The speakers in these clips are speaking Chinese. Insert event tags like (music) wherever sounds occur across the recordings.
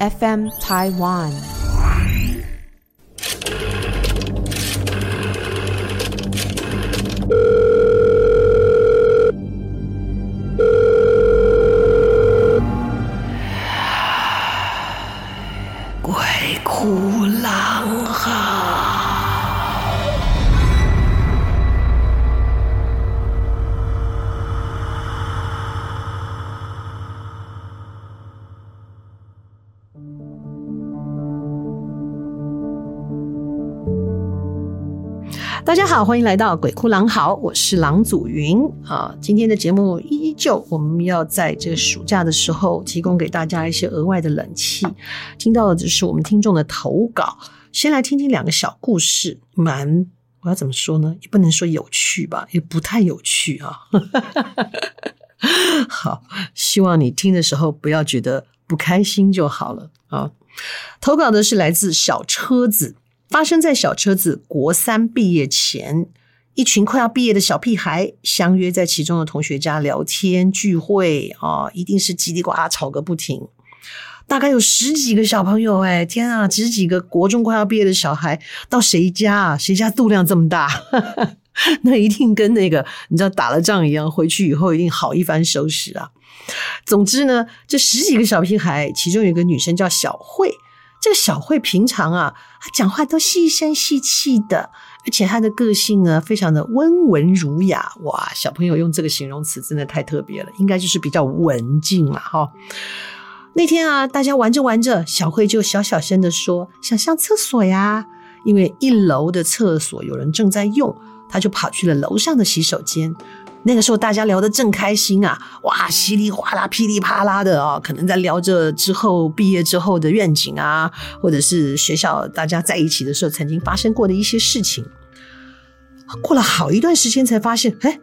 FM Taiwan。好，欢迎来到鬼哭狼嚎，我是郎祖云啊。今天的节目依旧，我们要在这个暑假的时候提供给大家一些额外的冷气。听到的就是我们听众的投稿，先来听听两个小故事，蛮我要怎么说呢？也不能说有趣吧，也不太有趣啊。(laughs) 好，希望你听的时候不要觉得不开心就好了啊。投稿的是来自小车子。发生在小车子国三毕业前，一群快要毕业的小屁孩相约在其中的同学家聊天聚会啊，一定是叽里呱啦吵个不停。大概有十几个小朋友，哎，天啊，十几个国中快要毕业的小孩到谁家啊？谁家肚量这么大？(laughs) 那一定跟那个你知道打了仗一样，回去以后一定好一番收拾啊。总之呢，这十几个小屁孩，其中有个女生叫小慧。这个小慧平常啊，她讲话都细声细气的，而且她的个性呢，非常的温文儒雅。哇，小朋友用这个形容词真的太特别了，应该就是比较文静了，哈。那天啊，大家玩着玩着，小慧就小小声的说：“想上厕所呀。”因为一楼的厕所有人正在用，她就跑去了楼上的洗手间。那个时候大家聊得正开心啊，哇，稀里哗啦、噼里啪啦的啊，可能在聊着之后毕业之后的愿景啊，或者是学校大家在一起的时候曾经发生过的一些事情。过了好一段时间才发现，哎，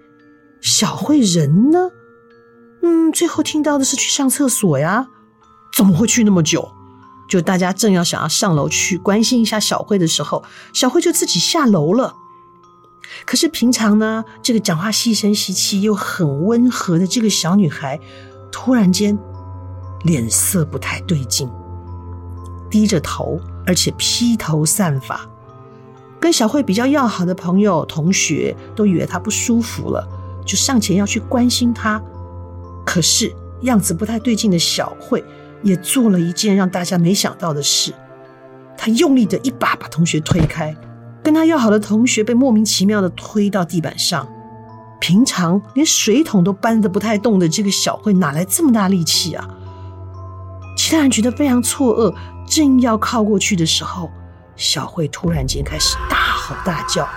小慧人呢？嗯，最后听到的是去上厕所呀，怎么会去那么久？就大家正要想要上楼去关心一下小慧的时候，小慧就自己下楼了。可是平常呢，这个讲话细声细气又很温和的这个小女孩，突然间脸色不太对劲，低着头，而且披头散发。跟小慧比较要好的朋友、同学都以为她不舒服了，就上前要去关心她。可是样子不太对劲的小慧，也做了一件让大家没想到的事，她用力的一把把同学推开。跟他要好的同学被莫名其妙的推到地板上，平常连水桶都搬得不太动的这个小慧哪来这么大力气啊？其他人觉得非常错愕，正要靠过去的时候，小慧突然间开始大吼大叫。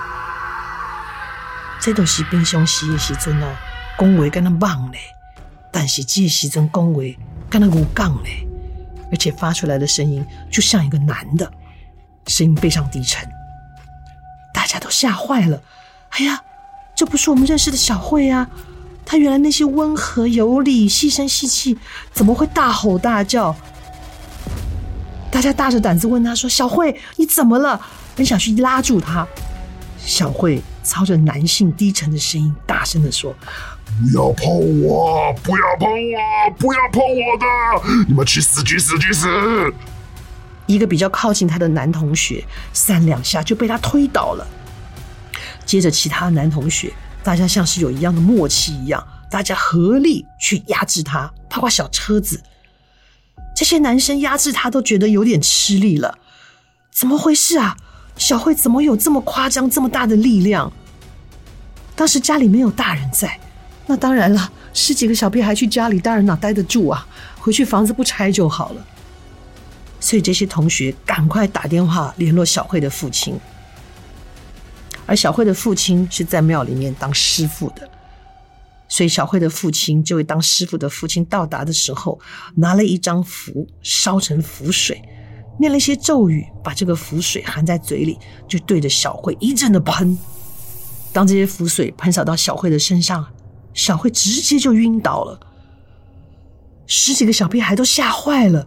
这都是平常时的时阵哦，讲话跟他棒嘞，但是这时阵讲话跟他无杠嘞，而且发出来的声音就像一个男的，声音非常低沉。吓坏了！哎呀，这不是我们认识的小慧啊！她原来那些温和有礼、细声细气，怎么会大吼大叫？大家大着胆子问她说：“小慧，你怎么了？”很想去拉住她。小慧操着男性低沉的声音，大声地说：“不要碰我！不要碰我！不要碰我的！你们去死！去死！去死！”一个比较靠近他的男同学，三两下就被他推倒了。接着，其他男同学，大家像是有一样的默契一样，大家合力去压制他，包括小车子。这些男生压制他都觉得有点吃力了。怎么回事啊？小慧怎么有这么夸张、这么大的力量？当时家里没有大人在，那当然了，十几个小屁孩去家里，大人哪待得住啊？回去房子不拆就好了。所以这些同学赶快打电话联络小慧的父亲，而小慧的父亲是在庙里面当师傅的，所以小慧的父亲这位当师傅的父亲到达的时候，拿了一张符烧成符水，念了一些咒语，把这个符水含在嘴里，就对着小慧一阵的喷。当这些符水喷洒到小慧的身上，小慧直接就晕倒了。十几个小屁孩都吓坏了，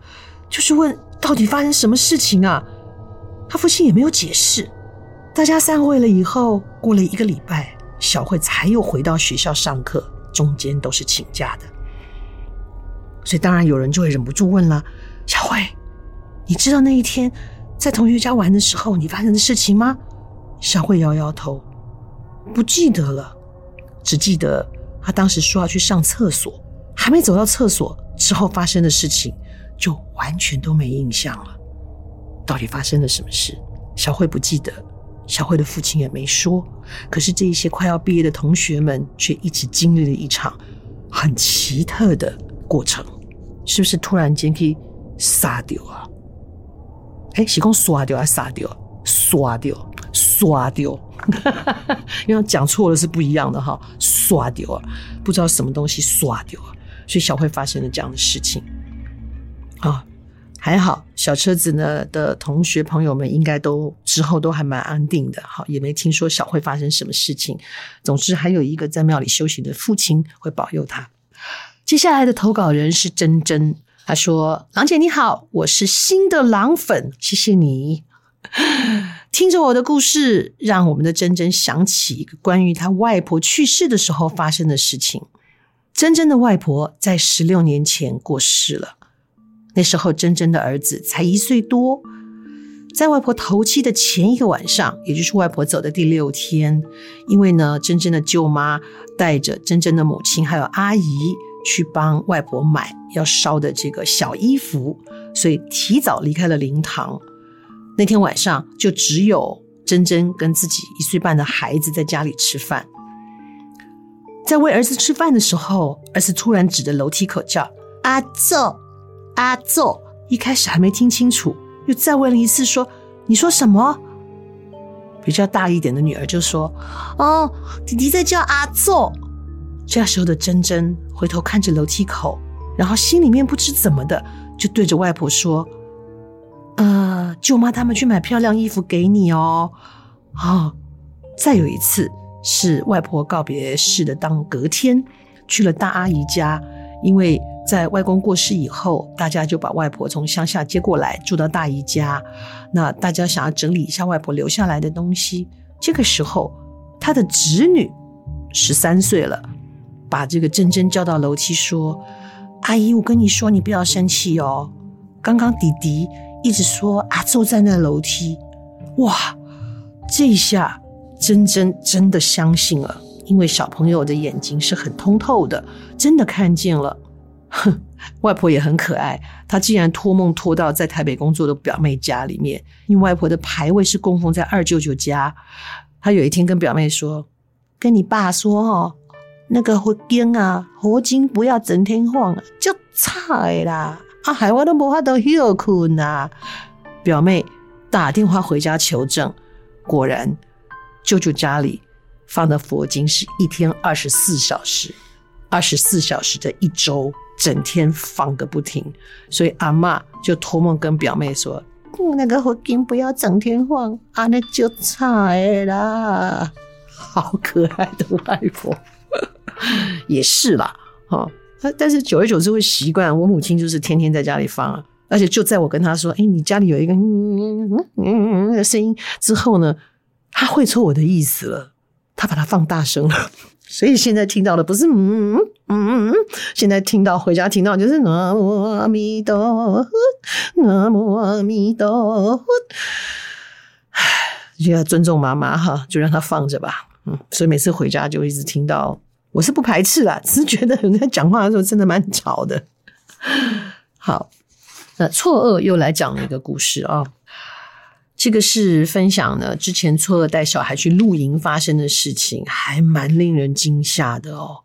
就是问。到底发生什么事情啊？他父亲也没有解释。大家散会了以后，过了一个礼拜，小慧才又回到学校上课，中间都是请假的。所以当然有人就会忍不住问了：“小慧，你知道那一天在同学家玩的时候你发生的事情吗？”小慧摇摇头，不记得了，只记得她当时说要去上厕所，还没走到厕所之后发生的事情，就完全都没印象了。到底发生了什么事？小慧不记得，小慧的父亲也没说。可是这一些快要毕业的同学们却一起经历了一场很奇特的过程，是不是突然间可以杀掉啊？哎，是讲刷掉还是杀掉？刷掉，刷掉，(laughs) 因为讲错了是不一样的哈。刷掉啊，不知道什么东西刷掉啊，所以小慧发生了这样的事情啊。还好，小车子呢的同学朋友们应该都之后都还蛮安定的，好，也没听说小慧发生什么事情。总之，还有一个在庙里修行的父亲会保佑他。接下来的投稿人是珍珍，他说：“郎姐你好，我是新的郎粉，谢谢你。(laughs) 听着我的故事，让我们的珍珍想起一个关于他外婆去世的时候发生的事情。珍珍的外婆在十六年前过世了。”那时候，珍珍的儿子才一岁多。在外婆头七的前一个晚上，也就是外婆走的第六天，因为呢，珍珍的舅妈带着珍珍的母亲还有阿姨去帮外婆买要烧的这个小衣服，所以提早离开了灵堂。那天晚上，就只有珍珍跟自己一岁半的孩子在家里吃饭。在喂儿子吃饭的时候，儿子突然指着楼梯口叫：“阿祖。”阿祖一开始还没听清楚，又再问了一次，说：“你说什么？”比较大一点的女儿就说：“哦，弟弟在叫阿祖。”这时候的珍珍回头看着楼梯口，然后心里面不知怎么的，就对着外婆说：“呃，舅妈他们去买漂亮衣服给你哦。”哦，再有一次是外婆告别式的当隔天，去了大阿姨家，因为。在外公过世以后，大家就把外婆从乡下接过来住到大姨家。那大家想要整理一下外婆留下来的东西。这个时候，他的侄女十三岁了，把这个珍珍叫到楼梯说：“阿姨，我跟你说，你不要生气哦。刚刚弟弟一直说啊，坐在那楼梯。哇，这一下珍珍真的相信了，因为小朋友的眼睛是很通透的，真的看见了。”哼，(laughs) 外婆也很可爱。她竟然托梦托到在台北工作的表妹家里面，因为外婆的牌位是供奉在二舅舅家。她有一天跟表妹说：“跟你爸说哦，那个佛经啊，佛经不要整天晃，就差啦。啊，海外都无法都休困啊。”表妹打电话回家求证，果然舅舅家里放的佛经是一天二十四小时，二十四小时的一周。整天放个不停，所以阿嬷就托梦跟表妹说：“那个佛经不要整天放，啊，那就惨啦。”好可爱的外婆，(laughs) 也是啦，哈。但是久而久之会习惯。我母亲就是天天在家里放，而且就在我跟她说：“哎，你家里有一个嗯嗯嗯的声音之后呢，她会错我的意思了，她把它放大声了。”所以现在听到的不是嗯嗯嗯，现在听到回家听到就是南无阿弥陀佛，南无阿弥陀佛。唉，就要尊重妈妈哈，就让她放着吧。嗯，所以每次回家就一直听到，我是不排斥啦，只是觉得人家讲话的时候真的蛮吵的。好，那错愕又来讲了一个故事啊。这个是分享呢，之前错愕带小孩去露营发生的事情，还蛮令人惊吓的哦。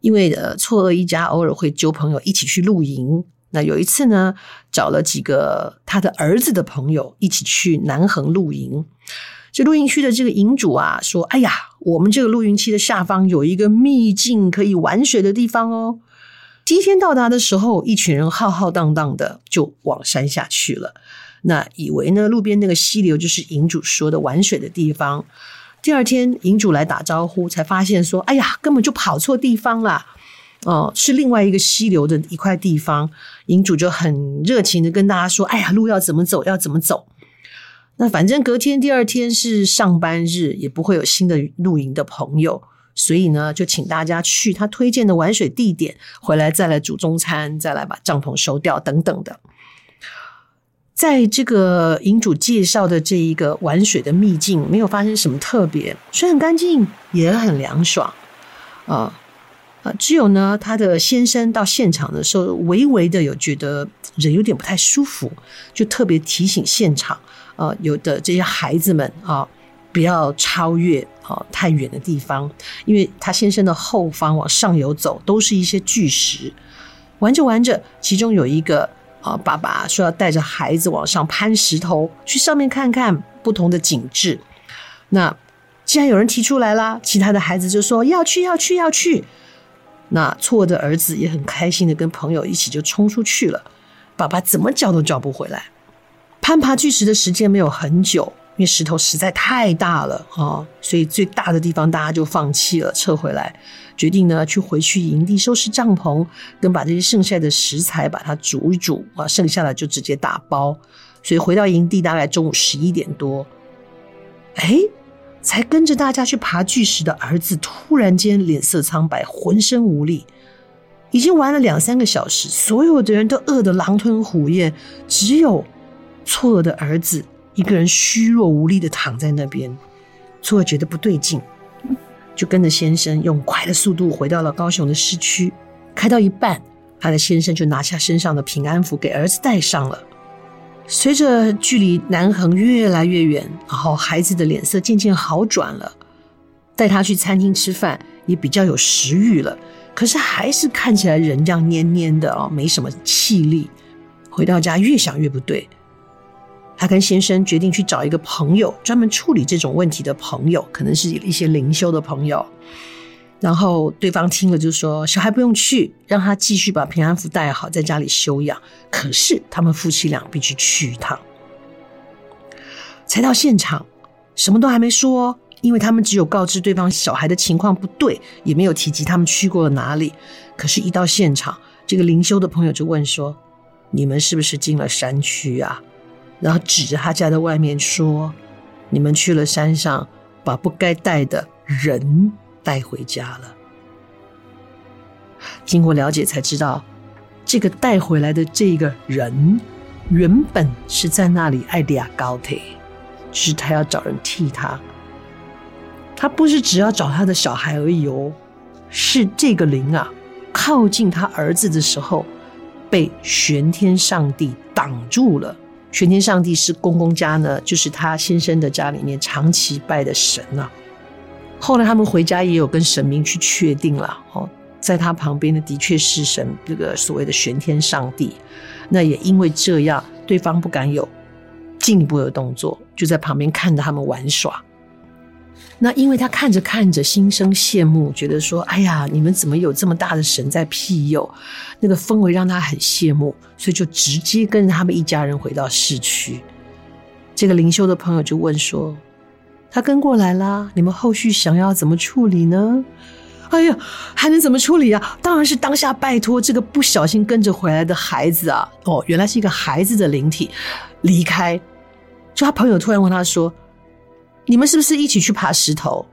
因为呃，错愕一家偶尔会揪朋友一起去露营。那有一次呢，找了几个他的儿子的朋友一起去南横露营。这露营区的这个营主啊，说：“哎呀，我们这个露营区的下方有一个秘境，可以玩水的地方哦。”第一天到达的时候，一群人浩浩荡荡的就往山下去了。那以为呢，路边那个溪流就是营主说的玩水的地方。第二天，营主来打招呼，才发现说：“哎呀，根本就跑错地方了。”哦，是另外一个溪流的一块地方。营主就很热情的跟大家说：“哎呀，路要怎么走？要怎么走？”那反正隔天第二天是上班日，也不会有新的露营的朋友，所以呢，就请大家去他推荐的玩水地点，回来再来煮中餐，再来把帐篷收掉等等的。在这个营主介绍的这一个玩水的秘境，没有发生什么特别，水很干净，也很凉爽，啊、啊，只有呢，他的先生到现场的时候，微微的有觉得人有点不太舒服，就特别提醒现场，啊、呃，有的这些孩子们啊、不要超越啊、太远的地方，因为他先生的后方往上游走，都是一些巨石，玩着玩着，其中有一个。啊，爸爸说要带着孩子往上攀石头，去上面看看不同的景致。那既然有人提出来啦，其他的孩子就说要去，要去，要去。那错的儿子也很开心的跟朋友一起就冲出去了。爸爸怎么叫都叫不回来。攀爬巨石的时间没有很久。因为石头实在太大了啊，所以最大的地方大家就放弃了，撤回来，决定呢去回去营地收拾帐篷，跟把这些剩下的食材把它煮一煮啊，剩下的就直接打包。所以回到营地大概中午十一点多，哎，才跟着大家去爬巨石的儿子突然间脸色苍白，浑身无力。已经玩了两三个小时，所有的人都饿得狼吞虎咽，只有错愕的儿子。一个人虚弱无力的躺在那边，错愕觉得不对劲，就跟着先生用快的速度回到了高雄的市区。开到一半，他的先生就拿下身上的平安符给儿子戴上了。随着距离南横越来越远，然后孩子的脸色渐渐好转了，带他去餐厅吃饭也比较有食欲了。可是还是看起来人这样蔫蔫的啊，没什么气力。回到家越想越不对。他跟先生决定去找一个朋友，专门处理这种问题的朋友，可能是一些灵修的朋友。然后对方听了就说：“小孩不用去，让他继续把平安符带好，在家里休养。”可是他们夫妻俩必须去一趟。才到现场，什么都还没说，因为他们只有告知对方小孩的情况不对，也没有提及他们去过了哪里。可是，一到现场，这个灵修的朋友就问说：“你们是不是进了山区啊？”然后指着他家的外面说：“你们去了山上，把不该带的人带回家了。”经过了解才知道，这个带回来的这个人原本是在那里爱抓交替，只是他要找人替他。他不是只要找他的小孩而已哦，是这个灵啊，靠近他儿子的时候，被玄天上帝挡住了。玄天上帝是公公家呢，就是他先生的家里面长期拜的神啊。后来他们回家也有跟神明去确定了哦，在他旁边的的确是神，这个所谓的玄天上帝。那也因为这样，对方不敢有进一步的动作，就在旁边看着他们玩耍。那因为他看着看着心生羡慕，觉得说：“哎呀，你们怎么有这么大的神在庇佑？”那个氛围让他很羡慕，所以就直接跟着他们一家人回到市区。这个灵修的朋友就问说：“他跟过来啦，你们后续想要怎么处理呢？”哎呀，还能怎么处理啊？当然是当下拜托这个不小心跟着回来的孩子啊！哦，原来是一个孩子的灵体离开。就他朋友突然问他说。你们是不是一起去爬石头？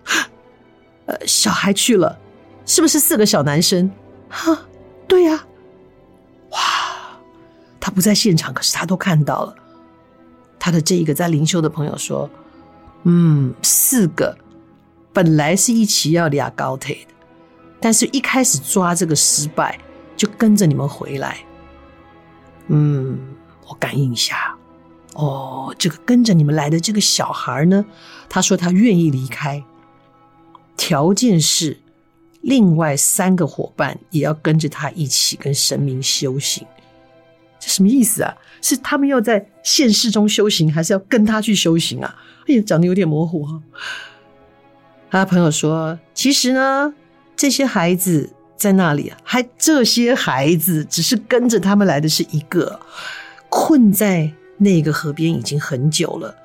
呃，小孩去了，是不是四个小男生？哈，对呀。哇，他不在现场，可是他都看到了。他的这一个在灵修的朋友说：“嗯，四个本来是一起要抓交替的，但是一开始抓这个失败，就跟着你们回来。嗯，我感应一下。”哦，这个跟着你们来的这个小孩呢，他说他愿意离开，条件是另外三个伙伴也要跟着他一起跟神明修行。这什么意思啊？是他们要在现实中修行，还是要跟他去修行啊？哎呀，讲得有点模糊哈。他朋友说，其实呢，这些孩子在那里，还这些孩子只是跟着他们来的是一个困在。那个河边已经很久了，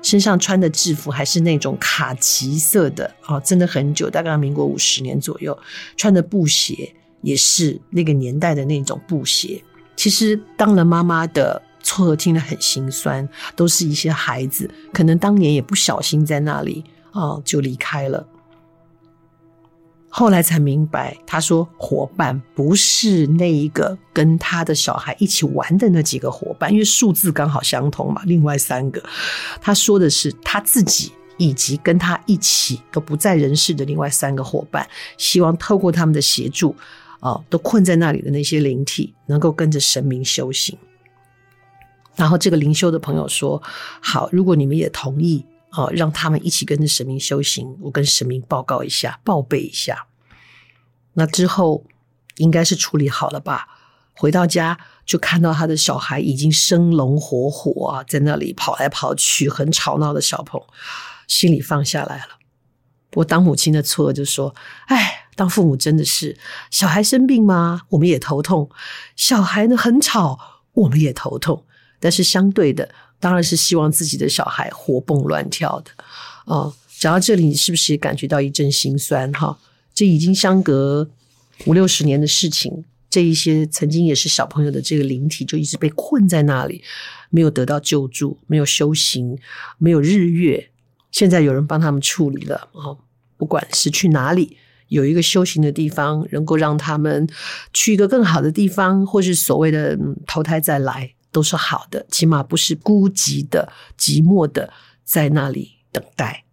身上穿的制服还是那种卡其色的哦，真的很久，大概民国五十年左右，穿的布鞋也是那个年代的那种布鞋。其实当了妈妈的错愕，听了很心酸，都是一些孩子，可能当年也不小心在那里哦，就离开了。后来才明白，他说伙伴不是那一个跟他的小孩一起玩的那几个伙伴，因为数字刚好相同嘛。另外三个，他说的是他自己以及跟他一起都不在人世的另外三个伙伴，希望透过他们的协助，啊，都困在那里的那些灵体，能够跟着神明修行。然后这个灵修的朋友说：“好，如果你们也同意。”哦，让他们一起跟着神明修行。我跟神明报告一下，报备一下。那之后应该是处理好了吧？回到家就看到他的小孩已经生龙活虎啊，在那里跑来跑去，很吵闹的小朋友，心里放下来了。我当母亲的错就说：“哎，当父母真的是，小孩生病吗？我们也头痛。小孩呢很吵，我们也头痛。但是相对的。”当然是希望自己的小孩活蹦乱跳的，哦，讲到这里，你是不是也感觉到一阵心酸？哈，这已经相隔五六十年的事情，这一些曾经也是小朋友的这个灵体，就一直被困在那里，没有得到救助，没有修行，没有日月。现在有人帮他们处理了，哦，不管是去哪里，有一个修行的地方，能够让他们去一个更好的地方，或是所谓的投胎再来。都是好的，起码不是孤寂的、寂寞的，在那里等待，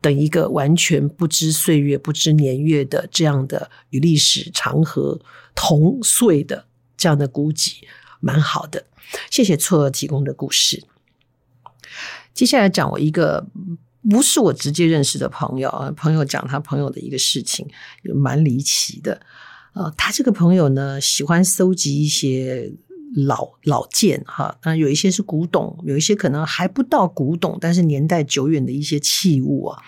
等一个完全不知岁月、不知年月的这样的与历史长河同岁的这样的孤寂，蛮好的。谢谢错提供的故事。接下来讲我一个不是我直接认识的朋友啊，朋友讲他朋友的一个事情，蛮离奇的。呃，他这个朋友呢，喜欢搜集一些。老老件哈，那有一些是古董，有一些可能还不到古董，但是年代久远的一些器物啊，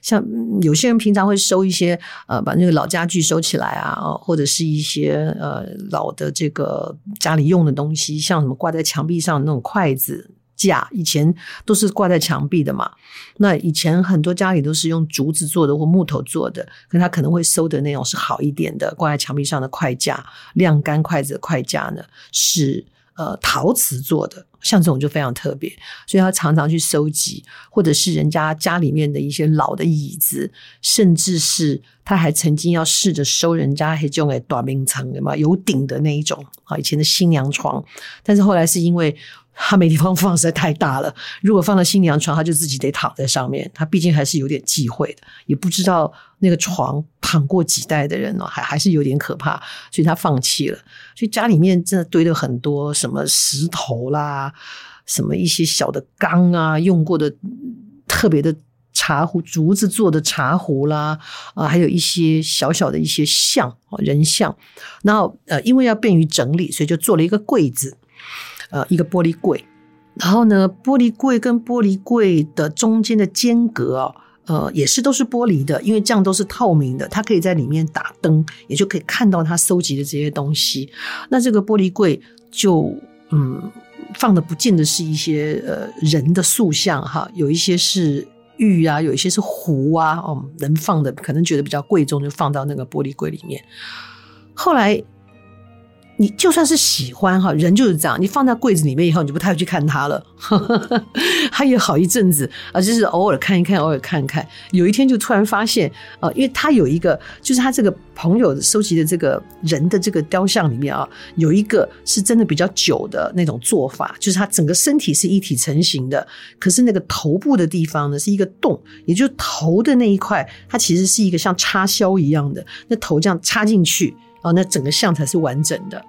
像有些人平常会收一些呃，把那个老家具收起来啊，或者是一些呃老的这个家里用的东西，像什么挂在墙壁上的那种筷子。架以前都是挂在墙壁的嘛，那以前很多家里都是用竹子做的或木头做的，可他可能会收的那种是好一点的，挂在墙壁上的筷架，晾干筷子的筷架呢是呃陶瓷做的，像这种就非常特别，所以他常常去收集，或者是人家家里面的一些老的椅子，甚至是他还曾经要试着收人家还种诶短命层的嘛，有顶的那一种啊，以前的新娘床，但是后来是因为。他没地方放，实在太大了。如果放到新娘床，他就自己得躺在上面。他毕竟还是有点忌讳的，也不知道那个床躺过几代的人哦，还还是有点可怕，所以他放弃了。所以家里面真的堆了很多什么石头啦，什么一些小的缸啊，用过的特别的茶壶，竹子做的茶壶啦，啊，还有一些小小的一些像人像。然后呃，因为要便于整理，所以就做了一个柜子。呃，一个玻璃柜，然后呢，玻璃柜跟玻璃柜的中间的间隔啊，呃，也是都是玻璃的，因为这样都是透明的，它可以在里面打灯，也就可以看到他收集的这些东西。那这个玻璃柜就嗯，放的不见得是一些呃人的塑像哈，有一些是玉啊，有一些是壶啊，哦，能放的可能觉得比较贵重，就放到那个玻璃柜里面。后来。你就算是喜欢哈，人就是这样。你放在柜子里面以后，你就不太会去看它了。(laughs) 它也好一阵子啊，就是偶尔看一看，偶尔看一看。有一天就突然发现，啊，因为他有一个，就是他这个朋友收集的这个人的这个雕像里面啊，有一个是真的比较久的那种做法，就是他整个身体是一体成型的，可是那个头部的地方呢是一个洞，也就是头的那一块，它其实是一个像插销一样的，那头这样插进去。哦，那整个像才是完整的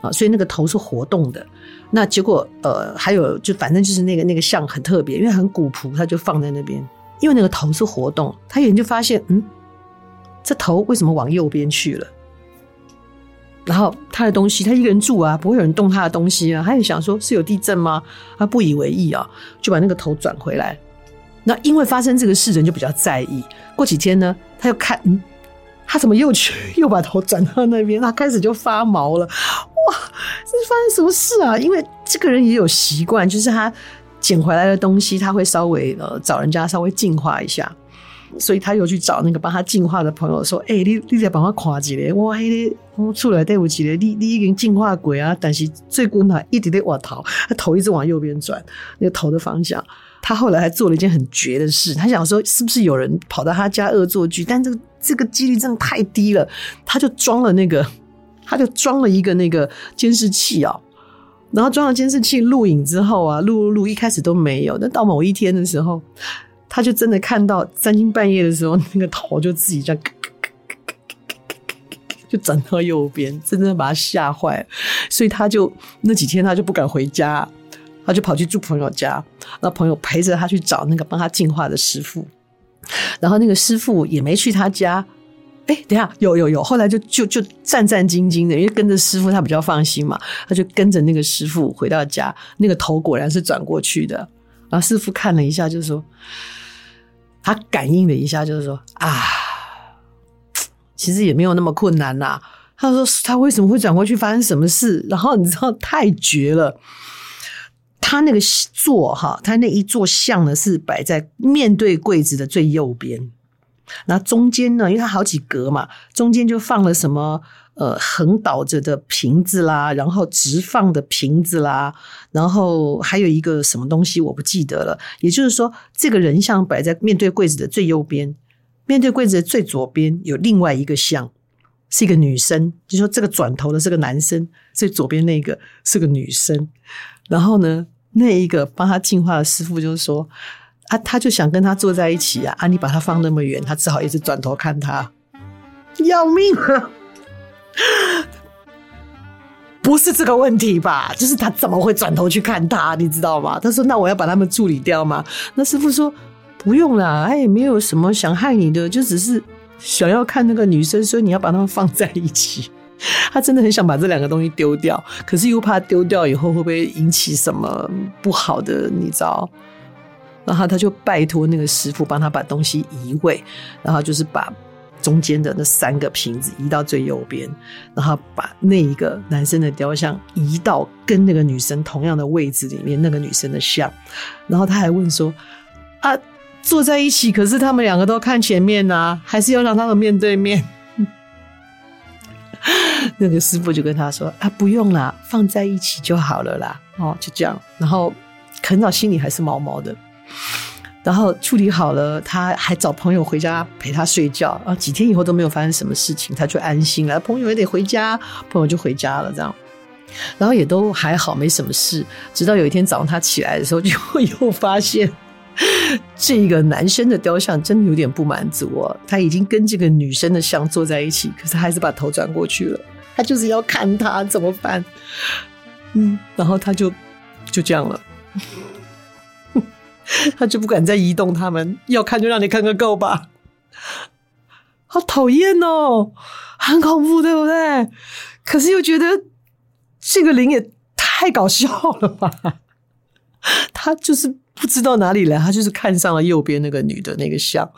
啊，所以那个头是活动的。那结果呃，还有就反正就是那个那个像很特别，因为很古朴，他就放在那边。因为那个头是活动，他有人就发现，嗯，这头为什么往右边去了？然后他的东西，他一个人住啊，不会有人动他的东西啊。他也想说，是有地震吗？他不以为意啊，就把那个头转回来。那因为发生这个事，人就比较在意。过几天呢，他又看，嗯。他怎么又去又把头转到那边？他开始就发毛了。哇，这发生什么事啊？因为这个人也有习惯，就是他捡回来的东西，他会稍微呃找人家稍微净化一下。所以他又去找那个帮他净化的朋友说：“哎、欸，你你再帮我看一下，哇，我出来对不起了，你你已经净化鬼啊，但是最近他一直在往头，他头一直往右边转，那个头的方向。”他后来还做了一件很绝的事，他想说是不是有人跑到他家恶作剧？但这个这个几率真的太低了。他就装了那个，他就装了一个那个监视器啊、哦，然后装了监视器录影之后啊，录录录，一开始都没有。但到某一天的时候，他就真的看到三更半夜的时候，那个头就自己这样。就转到右边，真的把他吓坏了，所以他就那几天他就不敢回家，他就跑去住朋友家，那朋友陪着他去找那个帮他净化的师傅，然后那个师傅也没去他家，哎，等下有有有，后来就就就战战兢兢的，因为跟着师傅他比较放心嘛，他就跟着那个师傅回到家，那个头果然是转过去的，然后师傅看了一下，就是说他感应了一下，就是说啊。其实也没有那么困难呐、啊。他说他为什么会转过去，发生什么事？然后你知道太绝了。他那个座哈，他那一座像呢是摆在面对柜子的最右边。那中间呢，因为它好几格嘛，中间就放了什么呃横倒着的瓶子啦，然后直放的瓶子啦，然后还有一个什么东西我不记得了。也就是说，这个人像摆在面对柜子的最右边。面对柜子的最左边有另外一个像，是一个女生。就说这个转头的是个男生，最左边那个是个女生。然后呢，那一个帮他净化的师傅就是说啊，他就想跟他坐在一起啊，啊，你把他放那么远，他只好一直转头看他，要命啊！不是这个问题吧？就是他怎么会转头去看他？你知道吗？他说：“那我要把他们处理掉吗？”那师傅说。不用啦，他也没有什么想害你的，就只是想要看那个女生，所以你要把他们放在一起。(laughs) 他真的很想把这两个东西丢掉，可是又怕丢掉以后会不会引起什么不好的，你知道？然后他就拜托那个师傅帮他把东西移位，然后就是把中间的那三个瓶子移到最右边，然后把那一个男生的雕像移到跟那个女生同样的位置里面，那个女生的像。然后他还问说：“啊？”坐在一起，可是他们两个都看前面啊，还是要让他们面对面。那个师傅就跟他说：“啊，不用啦，放在一起就好了啦。”哦，就这样。然后肯早心里还是毛毛的。然后处理好了，他还找朋友回家陪他睡觉啊。几天以后都没有发生什么事情，他就安心了。朋友也得回家，朋友就回家了，这样。然后也都还好，没什么事。直到有一天早上他起来的时候，就又发现。这个男生的雕像真的有点不满足哦，他已经跟这个女生的像坐在一起，可是还是把头转过去了。他就是要看他怎么办？嗯，然后他就就这样了，(laughs) 他就不敢再移动他们。要看就让你看个够吧，好讨厌哦，很恐怖，对不对？可是又觉得这个灵也太搞笑了吧？他就是。不知道哪里来，他就是看上了右边那个女的那个像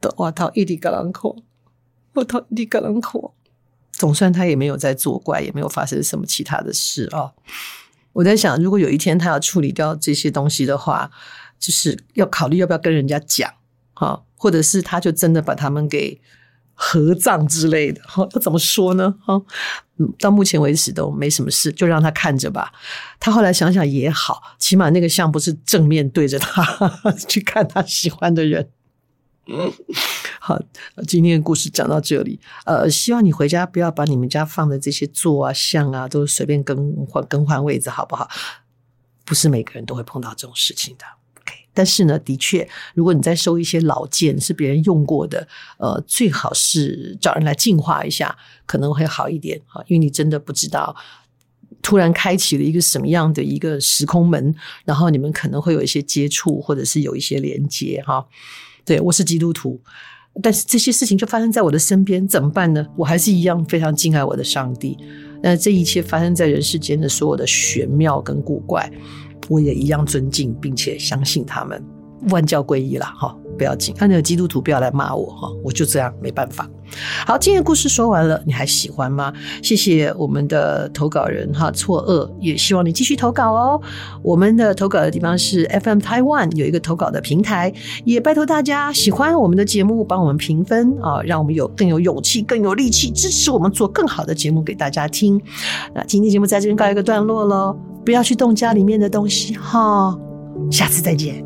的，哇操，一滴嘎啷口，我操，一滴嘎啷口，总算他也没有在作怪，也没有发生什么其他的事啊。我在想，如果有一天他要处理掉这些东西的话，就是要考虑要不要跟人家讲啊，或者是他就真的把他们给。合葬之类的，哈，要怎么说呢？哈，到目前为止都没什么事，就让他看着吧。他后来想想也好，起码那个像不是正面对着他 (laughs) 去看他喜欢的人。好，今天的故事讲到这里。呃，希望你回家不要把你们家放的这些座啊、像啊，都随便更换更换位置，好不好？不是每个人都会碰到这种事情的。但是呢，的确，如果你在收一些老件是别人用过的，呃，最好是找人来净化一下，可能会好一点啊，因为你真的不知道，突然开启了一个什么样的一个时空门，然后你们可能会有一些接触，或者是有一些连接哈。对，我是基督徒，但是这些事情就发生在我的身边，怎么办呢？我还是一样非常敬爱我的上帝。那这一切发生在人世间的所有的玄妙跟古怪。我也一样尊敬，并且相信他们，万教归一了，哈，不要紧。他那个基督徒不要来骂我哈，我就这样没办法。好，今天故事说完了，你还喜欢吗？谢谢我们的投稿人哈，错愕，也希望你继续投稿哦。我们的投稿的地方是 FM Taiwan 有一个投稿的平台，也拜托大家喜欢我们的节目，帮我们评分啊，让我们有更有勇气、更有力气支持我们做更好的节目给大家听。那今天节目在这边告一个段落喽。不要去动家里面的东西哈，下次再见。